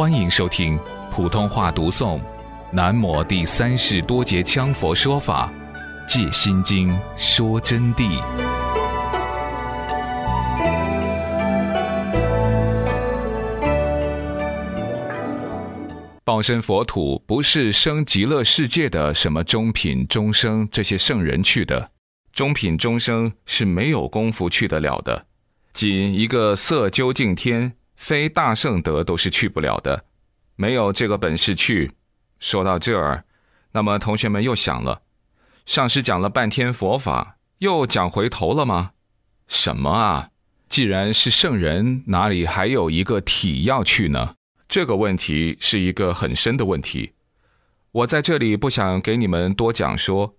欢迎收听普通话读诵《南摩第三世多杰羌佛说法·借心经》说真谛。报身佛土不是生极乐世界的什么中品中生这些圣人去的，中品中生是没有功夫去得了的，仅一个色究竟天。非大圣德都是去不了的，没有这个本事去。说到这儿，那么同学们又想了：上师讲了半天佛法，又讲回头了吗？什么啊？既然是圣人，哪里还有一个体要去呢？这个问题是一个很深的问题。我在这里不想给你们多讲说，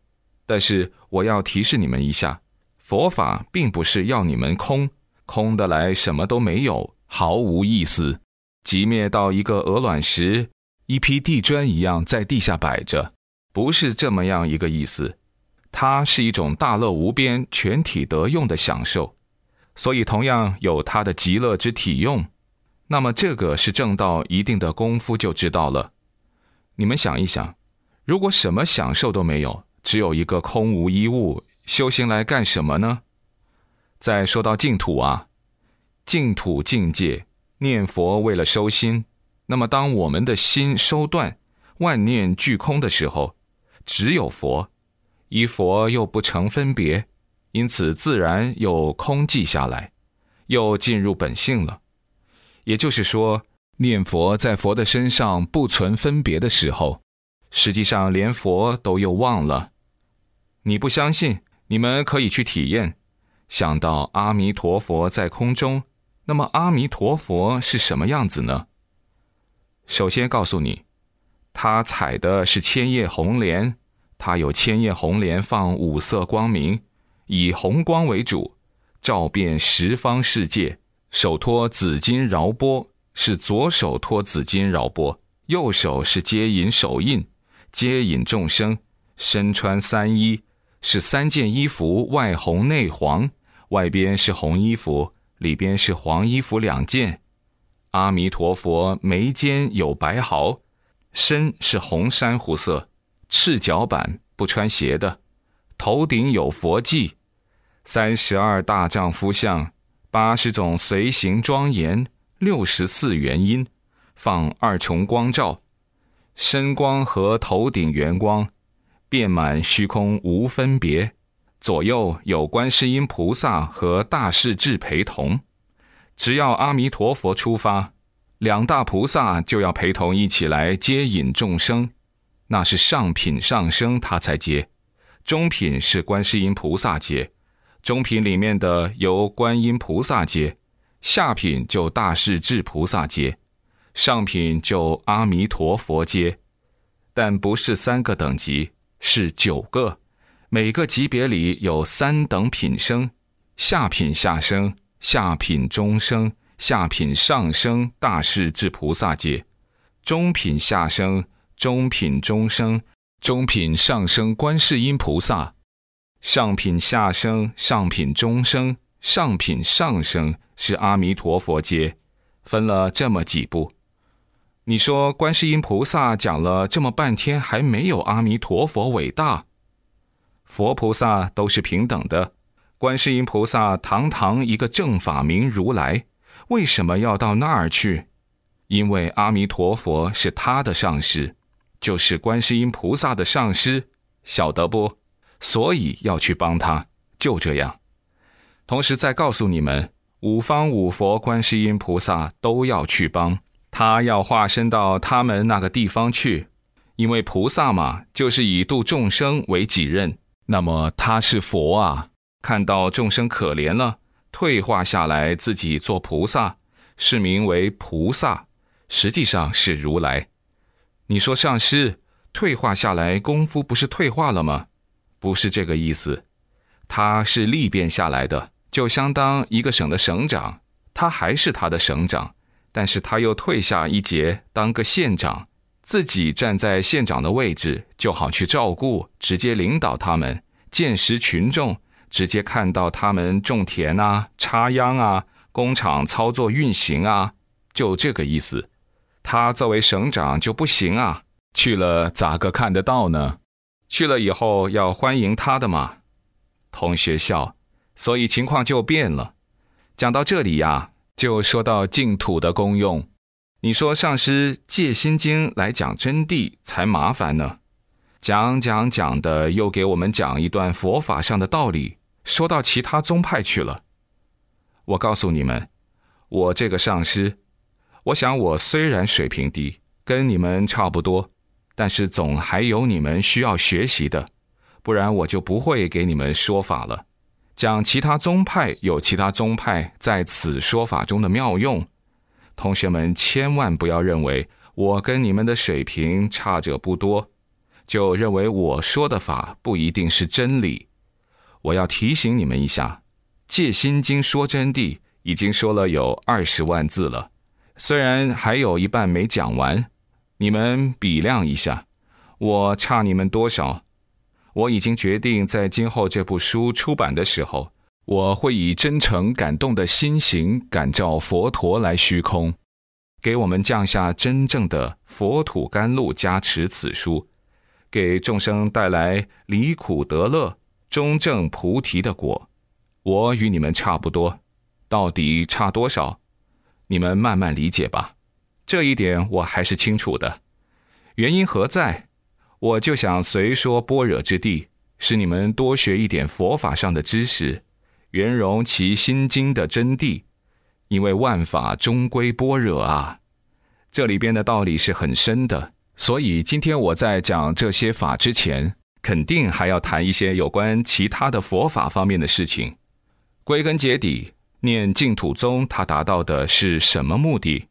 但是我要提示你们一下：佛法并不是要你们空空的来，什么都没有。毫无意思，即灭到一个鹅卵石、一批地砖一样在地下摆着，不是这么样一个意思。它是一种大乐无边、全体得用的享受，所以同样有它的极乐之体用。那么这个是正到一定的功夫就知道了。你们想一想，如果什么享受都没有，只有一个空无一物，修行来干什么呢？再说到净土啊。净土境界，念佛为了收心。那么，当我们的心收断，万念俱空的时候，只有佛，依佛又不成分别，因此自然又空寂下来，又进入本性了。也就是说，念佛在佛的身上不存分别的时候，实际上连佛都又忘了。你不相信？你们可以去体验，想到阿弥陀佛在空中。那么阿弥陀佛是什么样子呢？首先告诉你，他采的是千叶红莲，他有千叶红莲放五色光明，以红光为主，照遍十方世界。手托紫金饶波，是左手托紫金饶波，右手是接引手印，接引众生。身穿三衣，是三件衣服，外红内黄，外边是红衣服。里边是黄衣服两件，阿弥陀佛眉间有白毫，身是红珊瑚色，赤脚板不穿鞋的，头顶有佛髻，三十二大丈夫相，八十种随行庄严，六十四元音，放二重光照，身光和头顶圆光，遍满虚空无分别。左右有观世音菩萨和大势至陪同，只要阿弥陀佛出发，两大菩萨就要陪同一起来接引众生。那是上品上生他才接，中品是观世音菩萨接，中品里面的由观音菩萨接，下品就大势至菩萨接，上品就阿弥陀佛接，但不是三个等级，是九个。每个级别里有三等品生，下品下生、下品中生、下品上生，大势至菩萨界；中品下生、中品中生、中品上生，观世音菩萨；上品下生、上品中生、上品上生是阿弥陀佛界，分了这么几步。你说观世音菩萨讲了这么半天，还没有阿弥陀佛伟大？佛菩萨都是平等的，观世音菩萨堂堂一个正法明如来，为什么要到那儿去？因为阿弥陀佛是他的上师，就是观世音菩萨的上师，晓得不？所以要去帮他，就这样。同时再告诉你们，五方五佛观世音菩萨都要去帮他，要化身到他们那个地方去，因为菩萨嘛，就是以度众生为己任。那么他是佛啊，看到众生可怜了，退化下来，自己做菩萨，是名为菩萨，实际上是如来。你说上师退化下来，功夫不是退化了吗？不是这个意思，他是历变下来的，就相当一个省的省长，他还是他的省长，但是他又退下一节，当个县长。自己站在县长的位置，就好去照顾，直接领导他们，见识群众，直接看到他们种田啊、插秧啊、工厂操作运行啊，就这个意思。他作为省长就不行啊，去了咋个看得到呢？去了以后要欢迎他的嘛。同学笑，所以情况就变了。讲到这里呀，就说到净土的功用。你说上师借心经来讲真谛才麻烦呢，讲讲讲的又给我们讲一段佛法上的道理，说到其他宗派去了。我告诉你们，我这个上师，我想我虽然水平低，跟你们差不多，但是总还有你们需要学习的，不然我就不会给你们说法了。讲其他宗派有其他宗派在此说法中的妙用。同学们千万不要认为我跟你们的水平差者不多，就认为我说的法不一定是真理。我要提醒你们一下，《戒心经》说真谛已经说了有二十万字了，虽然还有一半没讲完，你们比量一下，我差你们多少？我已经决定在今后这部书出版的时候。我会以真诚感动的心行感召佛陀来虚空，给我们降下真正的佛土甘露加持此书，给众生带来离苦得乐、中正菩提的果。我与你们差不多，到底差多少？你们慢慢理解吧。这一点我还是清楚的。原因何在？我就想随说般若之地，使你们多学一点佛法上的知识。圆融其心经的真谛，因为万法终归般若啊，这里边的道理是很深的。所以今天我在讲这些法之前，肯定还要谈一些有关其他的佛法方面的事情。归根结底，念净土宗，它达到的是什么目的？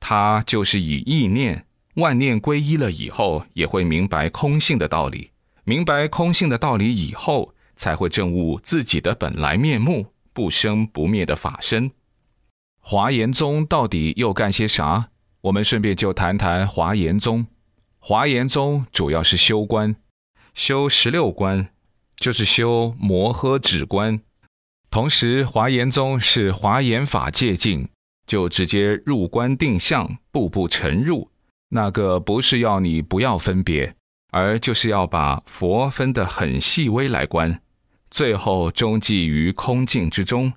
它就是以意念万念归一了以后，也会明白空性的道理。明白空性的道理以后。才会证悟自己的本来面目，不生不灭的法身。华严宗到底又干些啥？我们顺便就谈谈华严宗。华严宗主要是修观，修十六观，就是修摩诃止观。同时，华严宗是华严法界境，就直接入观定相，步步沉入。那个不是要你不要分别，而就是要把佛分得很细微来观。最后终寂于空境之中，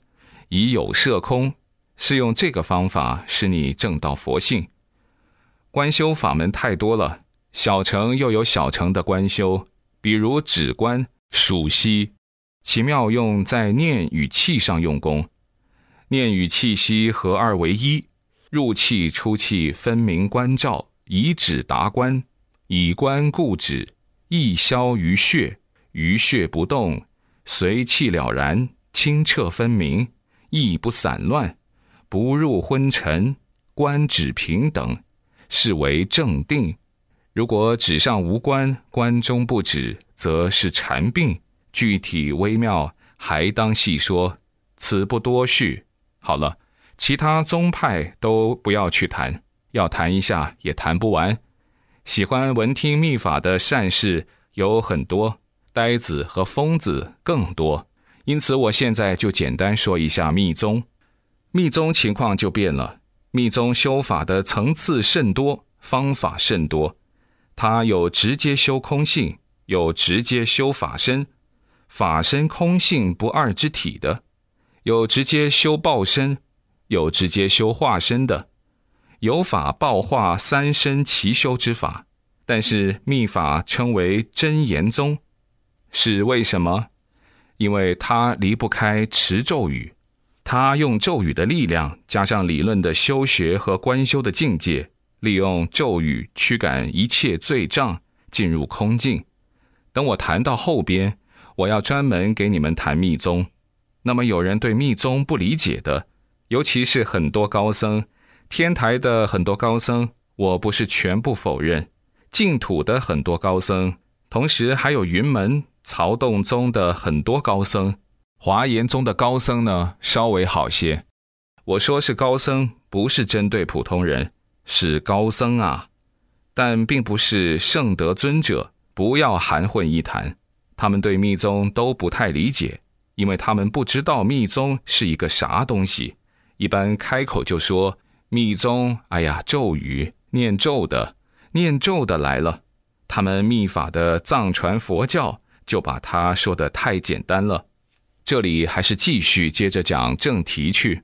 以有摄空，是用这个方法使你证到佛性。观修法门太多了，小乘又有小乘的观修，比如止观、数息，其妙用在念与气上用功，念与气息合二为一，入气出气分明关照，以止达观，以观固止，意消于血，于血不动。随气了然，清澈分明，意不散乱，不入昏沉，观止平等，是为正定。如果止上无关，关中不止，则是禅病。具体微妙，还当细说，此不多叙。好了，其他宗派都不要去谈，要谈一下也谈不完。喜欢闻听秘法的善士有很多。呆子和疯子更多，因此我现在就简单说一下密宗。密宗情况就变了，密宗修法的层次甚多，方法甚多。它有直接修空性，有直接修法身，法身空性不二之体的；有直接修报身，有直接修化身的，有法报化三身齐修之法。但是密法称为真言宗。是为什么？因为他离不开持咒语，他用咒语的力量，加上理论的修学和观修的境界，利用咒语驱赶一切罪障，进入空境。等我谈到后边，我要专门给你们谈密宗。那么有人对密宗不理解的，尤其是很多高僧，天台的很多高僧，我不是全部否认，净土的很多高僧，同时还有云门。曹洞宗的很多高僧，华严宗的高僧呢，稍微好些。我说是高僧，不是针对普通人，是高僧啊，但并不是圣德尊者。不要含混一谈，他们对密宗都不太理解，因为他们不知道密宗是一个啥东西。一般开口就说密宗，哎呀，咒语念咒的，念咒的来了。他们秘法的藏传佛教就把它说的太简单了。这里还是继续接着讲正题去。